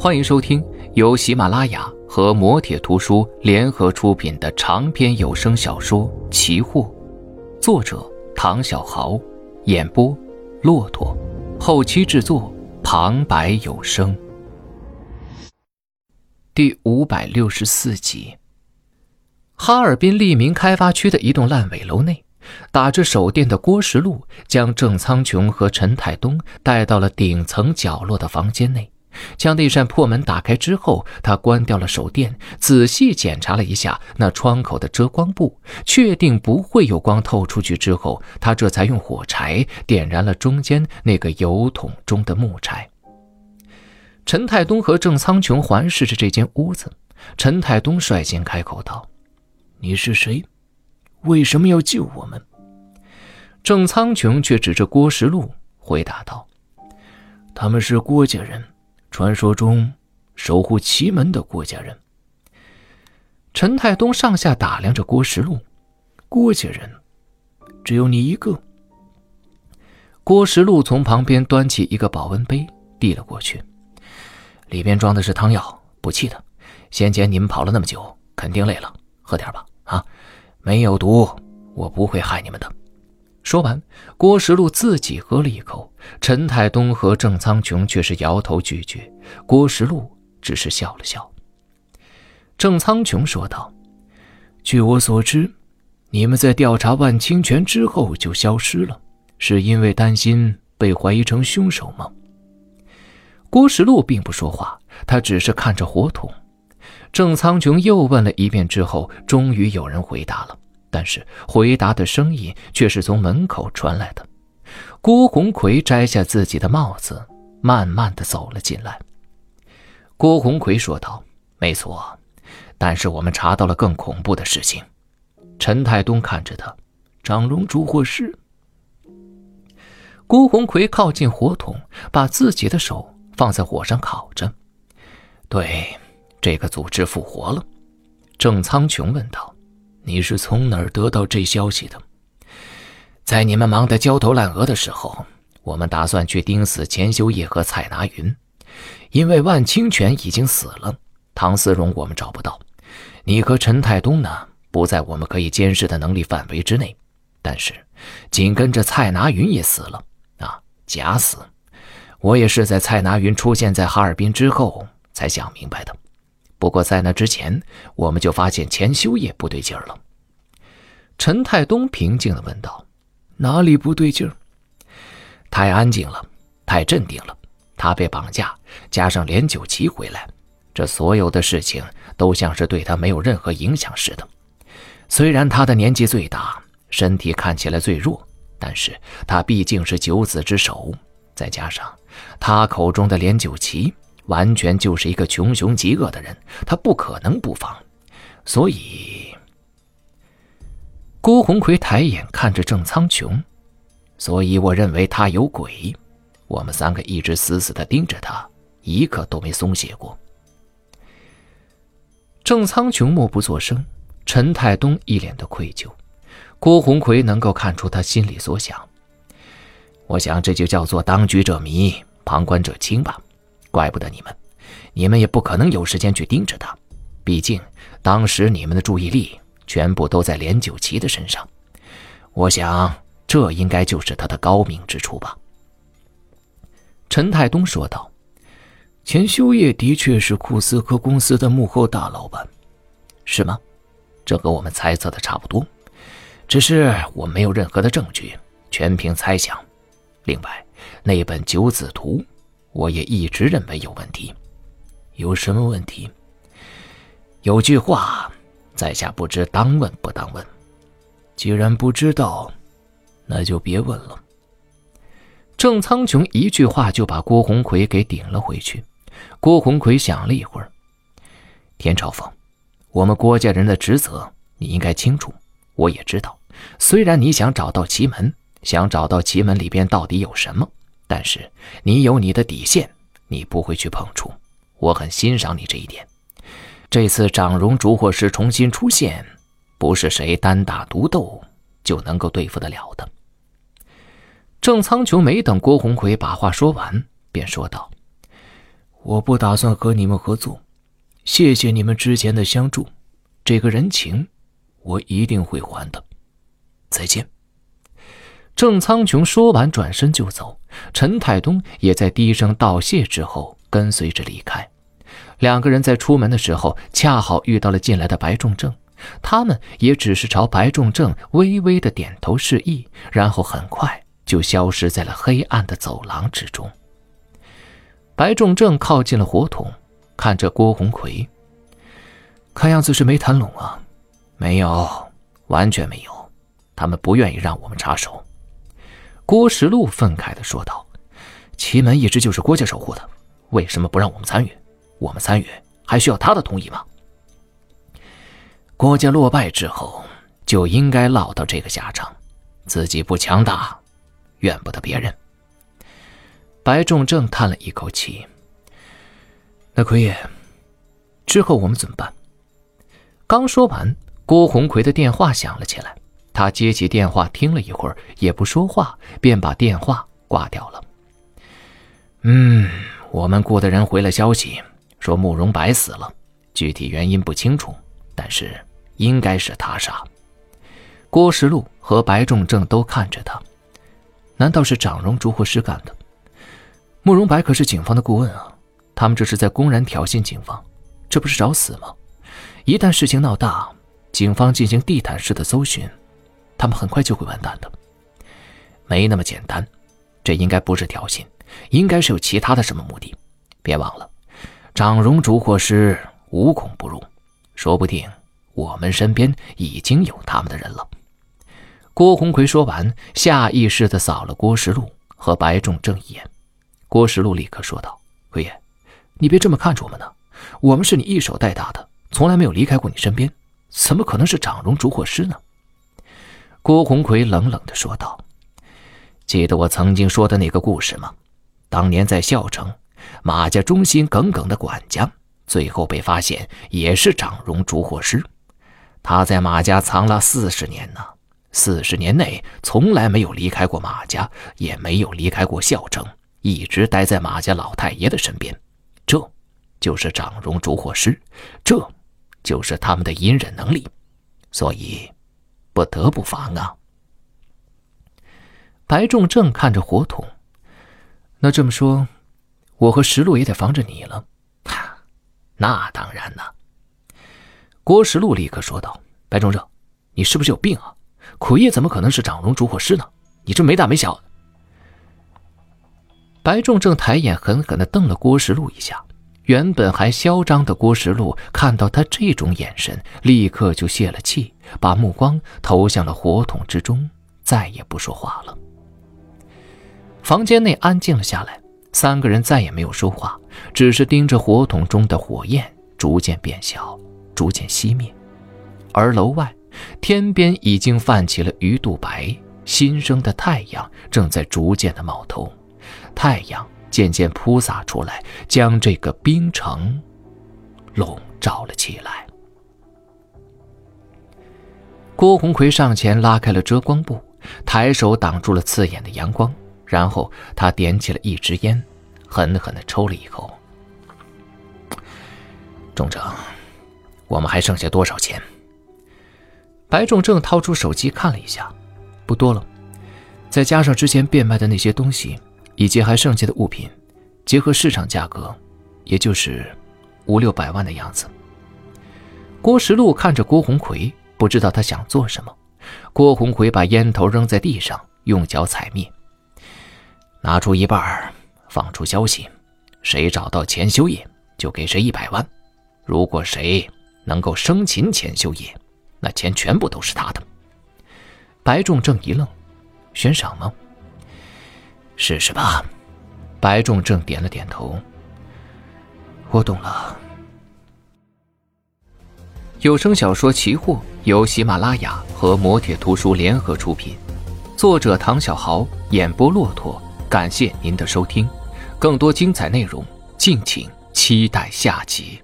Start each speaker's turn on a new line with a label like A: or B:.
A: 欢迎收听由喜马拉雅和磨铁图书联合出品的长篇有声小说《奇货》，作者唐小豪，演播骆驼，后期制作旁白有声。第五百六十四集。哈尔滨利民开发区的一栋烂尾楼内，打着手电的郭石路将郑苍穹和陈太东带到了顶层角落的房间内。将那扇破门打开之后，他关掉了手电，仔细检查了一下那窗口的遮光布，确定不会有光透出去之后，他这才用火柴点燃了中间那个油桶中的木柴。陈太东和郑苍穹环视着这间屋子，陈太东率先开口道：“
B: 你是谁？为什么要救我们？”
A: 郑苍穹却指着郭石路回答道：“
B: 他们是郭家人。”传说中守护奇门的郭家人，
A: 陈太东上下打量着郭石路，
B: 郭家人只有你一个。
A: 郭石路从旁边端起一个保温杯，递了过去，里边装的是汤药，补气的。先前你们跑了那么久，肯定累了，喝点吧。啊，没有毒，我不会害你们的。说完，郭石路自己喝了一口，陈太东和郑苍穹却是摇头拒绝。郭石路只是笑了笑。郑苍穹说道：“
B: 据我所知，你们在调查万清泉之后就消失了，是因为担心被怀疑成凶手吗？”
A: 郭石路并不说话，他只是看着火桶。郑苍穹又问了一遍之后，终于有人回答了。但是回答的声音却是从门口传来的。郭红奎摘下自己的帽子，慢慢的走了进来。郭红奎说道：“没错，但是我们查到了更恐怖的事情。”陈太东看着他，
B: 长荣烛火师。
A: 郭红奎靠近火筒，把自己的手放在火上烤着。对，这个组织复活了。郑苍穹问道。
B: 你是从哪儿得到这消息的？
A: 在你们忙得焦头烂额的时候，我们打算去盯死钱修业和蔡拿云，因为万清泉已经死了，唐思荣我们找不到，你和陈太东呢，不在我们可以监视的能力范围之内。但是，紧跟着蔡拿云也死了啊，假死。我也是在蔡拿云出现在哈尔滨之后才想明白的。不过在那之前，我们就发现钱修业不对劲儿了。陈太东平静地问道：“
B: 哪里不对劲儿？
A: 太安静了，太镇定了。他被绑架，加上连九旗回来，这所有的事情都像是对他没有任何影响似的。虽然他的年纪最大，身体看起来最弱，但是他毕竟是九子之首，再加上他口中的连九旗。”完全就是一个穷凶极恶的人，他不可能不防，所以郭红奎抬眼看着郑苍穹，所以我认为他有鬼。我们三个一直死死的盯着他，一刻都没松懈过。郑苍穹默不作声，陈太东一脸的愧疚，郭红奎能够看出他心里所想。我想这就叫做当局者迷，旁观者清吧。怪不得你们，你们也不可能有时间去盯着他，毕竟当时你们的注意力全部都在连九旗的身上。我想，这应该就是他的高明之处吧。”
B: 陈太东说道，“钱修业的确是库斯科公司的幕后大老板，
A: 是吗？这和我们猜测的差不多，只是我没有任何的证据，全凭猜想。另外，那本九子图。”我也一直认为有问题，
B: 有什么问题？
A: 有句话，在下不知当问不当问。
B: 既然不知道，那就别问了。
A: 郑苍穹一句话就把郭红奎给顶了回去。郭红奎想了一会儿：“田朝凤，我们郭家人的职责你应该清楚，我也知道。虽然你想找到奇门，想找到奇门里边到底有什么。”但是你有你的底线，你不会去碰触。我很欣赏你这一点。这次掌荣烛火师重新出现，不是谁单打独斗就能够对付得了的。郑苍穹没等郭红奎把话说完，便说道：“
B: 我不打算和你们合作，谢谢你们之前的相助，这个人情我一定会还的。再见。
A: 郑苍穹说完，转身就走。陈太东也在低声道谢之后，跟随着离开。两个人在出门的时候，恰好遇到了进来的白仲正。他们也只是朝白仲正微微的点头示意，然后很快就消失在了黑暗的走廊之中。白仲正靠近了火桶，看着郭红奎，看样子是没谈拢啊。
B: 没有，完全没有，他们不愿意让我们插手。
A: 郭石路愤慨地说道：“
B: 奇门一直就是郭家守护的，为什么不让我们参与？我们参与还需要他的同意吗？”郭家落败之后，就应该落到这个下场。自己不强大，怨不得别人。
A: 白仲正叹了一口气。
B: 那奎爷，之后我们怎么办？
A: 刚说完，郭红奎的电话响了起来。他接起电话，听了一会儿，也不说话，便把电话挂掉了。
B: 嗯，我们雇的人回了消息，说慕容白死了，具体原因不清楚，但是。应该是他杀。
A: 郭石路和白仲正都看着他，难道是长荣烛火师干的？慕容白可是警方的顾问啊，他们这是在公然挑衅警方，这不是找死吗？一旦事情闹大，警方进行地毯式的搜寻，他们很快就会完蛋的。
B: 没那么简单，这应该不是挑衅，应该是有其他的什么目的。别忘了，长荣烛火师无孔不入，说不定。我们身边已经有他们的人了。
A: 郭红奎说完，下意识地扫了郭石路和白仲正一眼。郭石路立刻说道：“奎爷，你别这么看着我们呢。我们是你一手带大的，从来没有离开过你身边，怎么可能是长荣烛火师呢？”
B: 郭红奎冷冷地说道：“记得我曾经说的那个故事吗？当年在孝城，马家忠心耿耿的管家，最后被发现也是长荣烛火师。”他在马家藏了四十年呢，四十年内从来没有离开过马家，也没有离开过孝城，一直待在马家老太爷的身边。这，就是长荣烛火师，这，就是他们的隐忍能力，所以，不得不防啊。
A: 白仲正看着火筒，那这么说，我和石路也得防着你了。
B: 那当然了。
A: 郭石路立刻说道：“白仲正，你是不是有病啊？奎爷怎么可能是长荣烛火师呢？你这没大没小！”白仲正抬眼狠狠的瞪了郭石路一下。原本还嚣张的郭石路看到他这种眼神，立刻就泄了气，把目光投向了火桶之中，再也不说话了。房间内安静了下来，三个人再也没有说话，只是盯着火桶中的火焰逐渐变小。逐渐熄灭，而楼外，天边已经泛起了鱼肚白，新生的太阳正在逐渐的冒头，太阳渐渐铺洒出来，将这个冰城笼罩了起来。郭红奎上前拉开了遮光布，抬手挡住了刺眼的阳光，然后他点起了一支烟，狠狠的抽了一口。
B: 中正。我们还剩下多少钱？
A: 白仲正掏出手机看了一下，不多了。再加上之前变卖的那些东西，以及还剩下的物品，结合市场价格，也就是五六百万的样子。郭石路看着郭红奎，不知道他想做什么。郭红奎把烟头扔在地上，用脚踩灭。
B: 拿出一半，放出消息，谁找到钱修业，就给谁一百万。如果谁……能够生擒钱修业，那钱全部都是他的。
A: 白仲正一愣，悬赏吗？
B: 试试吧。
A: 白仲正点了点头。
B: 我懂了。
A: 有声小说《奇货》由喜马拉雅和磨铁图书联合出品，作者唐小豪，演播骆驼。感谢您的收听，更多精彩内容，敬请期待下集。